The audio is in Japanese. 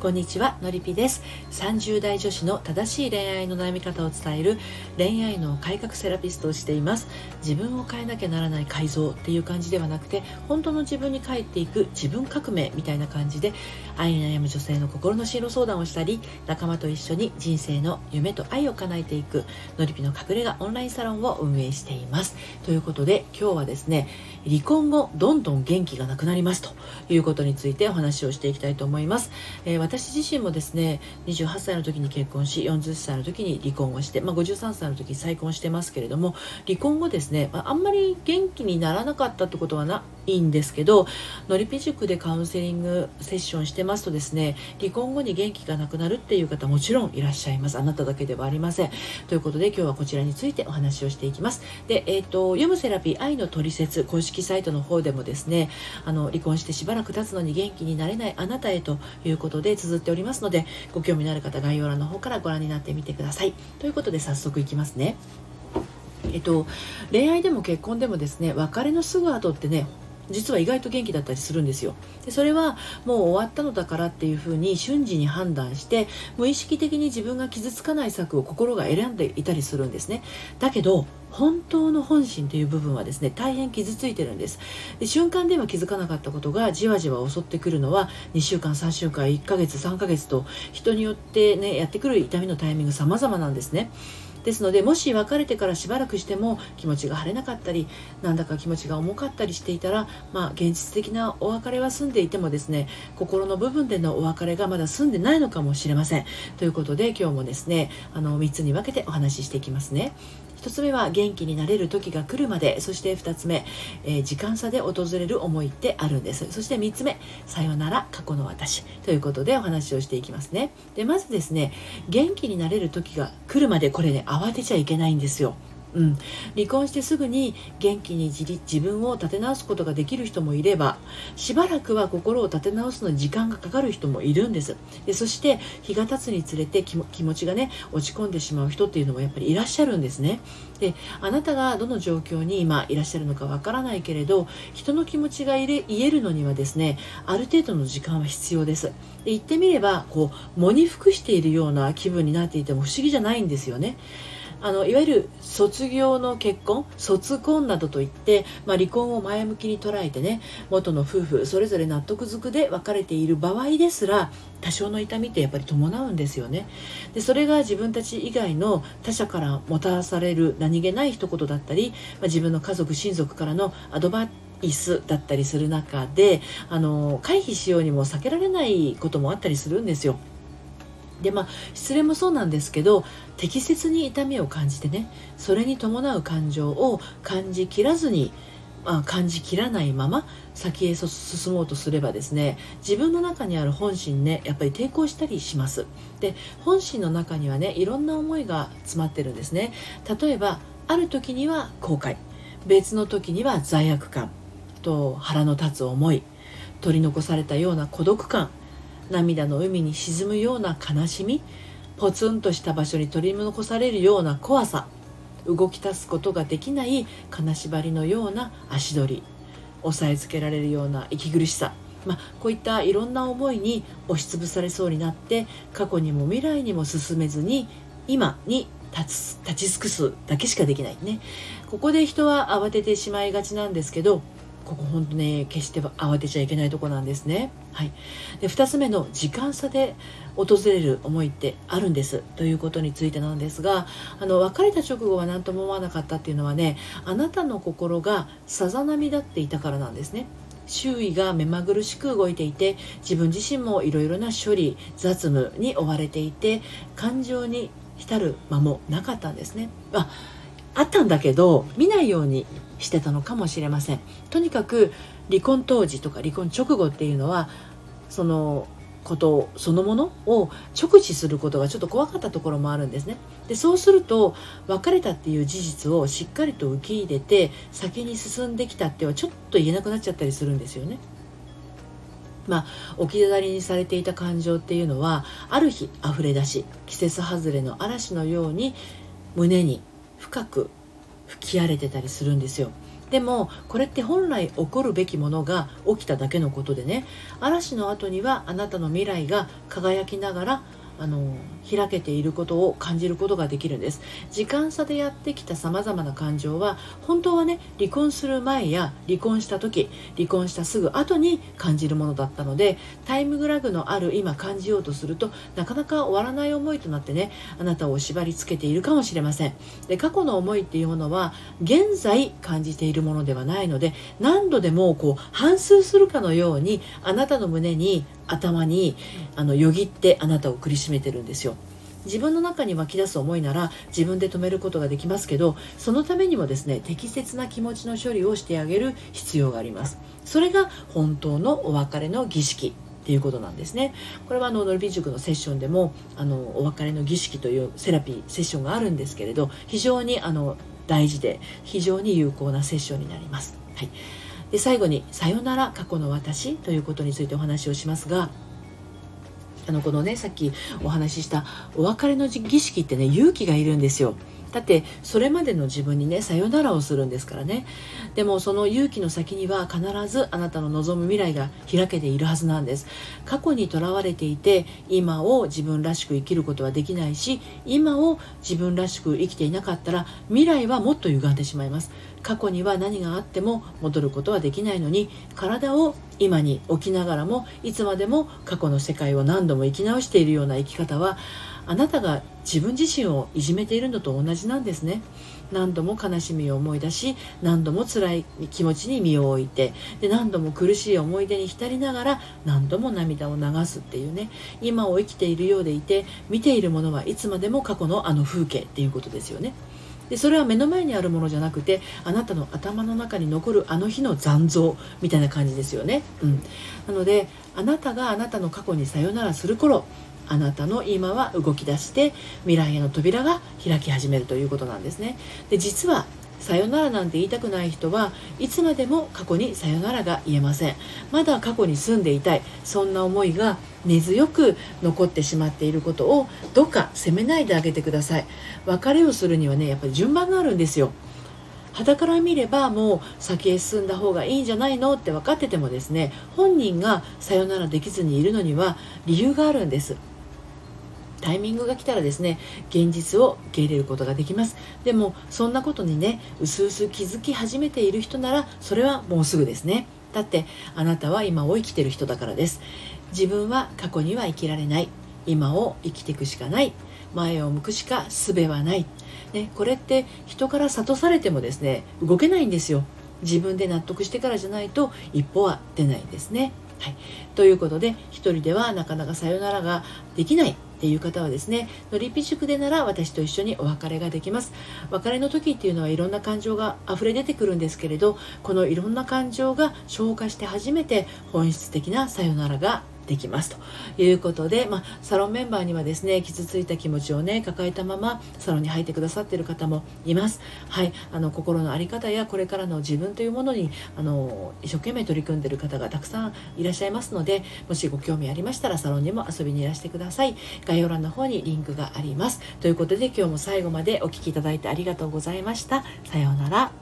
こんにちはのりぴです。30代女子の正しい恋愛の悩み方を伝える恋愛の改革セラピストをしています。自分を変えなきゃならない改造っていう感じではなくて本当の自分に帰っていく自分革命みたいな感じで愛に悩む女性の心の進路相談をしたり仲間と一緒に人生の夢と愛を叶えていくのりぴの隠れ家オンラインサロンを運営しています。ということで今日はですね離婚後どんどん元気がなくなりますということについてお話をしていきたいと思います、えー私自身もですね28歳の時に結婚し40歳の時に離婚をして、まあ、53歳の時に再婚してますけれども離婚後ですね、まあ、あんまり元気にならなかったってことはないいんですけどのりぴ塾でカウンセリングセッションしてますとですね離婚後に元気がなくなるっていう方もちろんいらっしゃいます。あなただけではありません。ということで今日はこちらについてお話をしていきます。で、えーと、読むセラピー愛のトリセツ公式サイトの方でもですねあの離婚してしばらく経つのに元気になれないあなたへということで綴っておりますのでご興味のある方概要欄の方からご覧になってみてください。ということで早速いきますね。えっと、恋愛でも結婚でもですね別れのすぐ後ってね実は意外と元気だったりするんですよ。でそれはもう終わったのだからっていうふうに瞬時に判断して無意識的に自分が傷つかない策を心が選んでいたりするんですね。だけど本当の本心という部分はですね大変傷ついてるんです。で瞬間では気づかなかったことがじわじわ襲ってくるのは2週間3週間1ヶ月3ヶ月と人によってねやってくる痛みのタイミング様々なんですね。ですのでもし別れてからしばらくしても気持ちが晴れなかったりなんだか気持ちが重かったりしていたら、まあ、現実的なお別れは済んでいてもですね心の部分でのお別れがまだ済んでないのかもしれません。ということで今日もですねあの3つに分けてお話ししていきますね。1つ目は元気になれる時が来るまでそして2つ目、えー、時間差で訪れる思いってあるんです。そして3つ目さよなら過去の私。ということでお話をしていきますね。でまずですね元気になれる時が来るまでこれね慌てちゃいけないんですよ。うん、離婚してすぐに元気に自自分を立て直すことができる人もいればしばらくは心を立て直すのに時間がかかる人もいるんです。でそして日が経つにつれて気持ちがね落ち込んでしまう人っていうのもやっぱりいらっしゃるんですね。であなたがどの状況に今いらっしゃるのかわからないけれど人の気持ちが言えるのにはですねある程度の時間は必要です。で言ってみればこう喪に服しているような気分になっていても不思議じゃないんですよね。あのいわゆる卒業の結婚卒婚などといって、まあ、離婚を前向きに捉えてね元の夫婦それぞれ納得づくで別れている場合ですら多少の痛みってやっぱり伴うんですよねでそれが自分たち以外の他者からもたらされる何気ない一言だったり、まあ、自分の家族親族からのアドバイスだったりする中であの回避しようにも避けられないこともあったりするんですよ。でまあ失恋もそうなんですけど適切に痛みを感じてねそれに伴う感情を感じきらずに、まあ、感じきらないまま先へ進もうとすればですね自分の中にある本心ねやっぱり抵抗したりします。で本心の中にはねいろんな思いが詰まってるんですね。例えばある時には後悔。別の時には罪悪感。と腹の立つ思い。取り残されたような孤独感。涙の海に沈むような悲しみポツンとした場所に取り残されるような怖さ動き出すことができない金縛りのような足取り押さえつけられるような息苦しさ、まあ、こういったいろんな思いに押しつぶされそうになって過去にも未来にも進めずに今に立つ立ち尽くすだけしかできないね。ここで人は慌ててしまいがちなんですけどここ本当ね決して慌てちゃいけないとこなんですね。はい、で2つ目の時間差で訪れる思いってあるんですということについてなんですがあの別れた直後は何とも思わなかったっていうのはねあなたの心がさざ波立っていたからなんですね。周囲が目まぐるしく動いていて自分自身もいろいろな処理雑務に追われていて感情に浸る間もなかったんですね。ああったんだけど見ないようにしてたのかもしれません。とにかく離婚当時とか離婚直後っていうのはそのことそのものを直視することがちょっと怖かったところもあるんですね。でそうすると別れたっていう事実をしっかりと受け入れて先に進んできたってはちょっと言えなくなっちゃったりするんですよね。まあ、置き去りにされていた感情っていうのはある日溢れ出し季節外れの嵐のように胸に深く吹き荒れてたりするんですよ。でもこれって本来起こるべきものが起きただけのことでね。嵐の後にはあなたの未来が輝きながらあの開けていることを感じることができるんです。時間差でやってきたさまざまな感情は本当はね離婚する前や離婚した時離婚したすぐ後に感じるものだったのでタイムグラグのある今感じようとするとなかなか終わらない思いとなってねあなたを縛りつけているかもしれません。で過去の思いっていうものは現在感じているものではないので何度でもこう反芻するかのようにあなたの胸に頭にあのよぎってあなたを苦しめてるんですよ。自分の中に湧き出す思いなら自分で止めることができますけどそのためにもですね適切な気持ちの処理をしてあげる必要があります。それが本当のお別れの儀式っていうことなんですね。これはあのノルビ塾のセッションでもあのお別れの儀式というセラピーセッションがあるんですけれど非常にあの大事で非常に有効なセッションになります、はい。で最後に「さよなら過去の私」ということについてお話をしますがあのこのねさっきお話ししたお別れの儀式ってね勇気がいるんですよ。だってそれまでの自分にねさよならをするんですからね。でもその勇気の先には必ずあなたの望む未来が開けているはずなんです。過去にとらわれていて今を自分らしく生きることはできないし今を自分らしく生きていなかったら未来はもっと歪んでしまいます。過去には何があっても戻ることはできないのに体を今に置きながらもいつまでも過去の世界を何度も生き直しているような生き方はあなたが自分自身をいじめているのと同じなんですね何度も悲しみを思い出し何度も辛い気持ちに身を置いてで何度も苦しい思い出に浸りながら何度も涙を流すっていうね今を生きているようでいて見ているものはいつまでも過去のあの風景っていうことですよね。でそれは目の前にあるものじゃなくてあなたの頭の中に残るあの日の残像みたいな感じですよね、うん、なのであなたがあなたの過去にさよならする頃あなたの今は動き出して未来への扉が開き始めるということなんですね。で実はさよならなんて言いたくない人はいつまでも過去にさよならが言えません。まだ過去に住んでいたい。そんな思いが根強く残ってしまっていることをどうか責めないであげてください。別れをするにはねやっぱり順番があるんですよ。肌から見ればもう先へ進んだ方がいいんじゃないの？って分かっててもですね本人がさよならできずにいるのには理由があるんです。タイミングが来たらですね現実を受け入れることができます。でもそんなことにねうすうす気づき始めている人ならそれはもうすぐですね。だってあなたは今を生きてる人だからです。自分は過去には生きられない。今を生きていくしかない。前を向くしか術はない、ね、これって人から諭されてもですね動けないんですよ。自分で納得してからじゃないと一歩は出ないですね。はい、ということで一人ではなかなかさよならができない。っていう方はですねのりぴ宿でなら私と一緒にお別れができます。別れの時っていうのはいろんな感情が溢れ出てくるんですけれどこのいろんな感情が消化して初めて本質的なさよならができますということで、まあ、サロンメンバーにはですね傷ついた気持ちをね抱えたままサロンに入ってくださってる方もいます。はい。あの心の在り方やこれからの自分というものにあの一生懸命取り組んでいる方がたくさんいらっしゃいますのでもしご興味ありましたらサロンにも遊びにいらしてください。概要欄の方にリンクがあります。ということで今日も最後までお聴きいただいてありがとうございました。さようなら。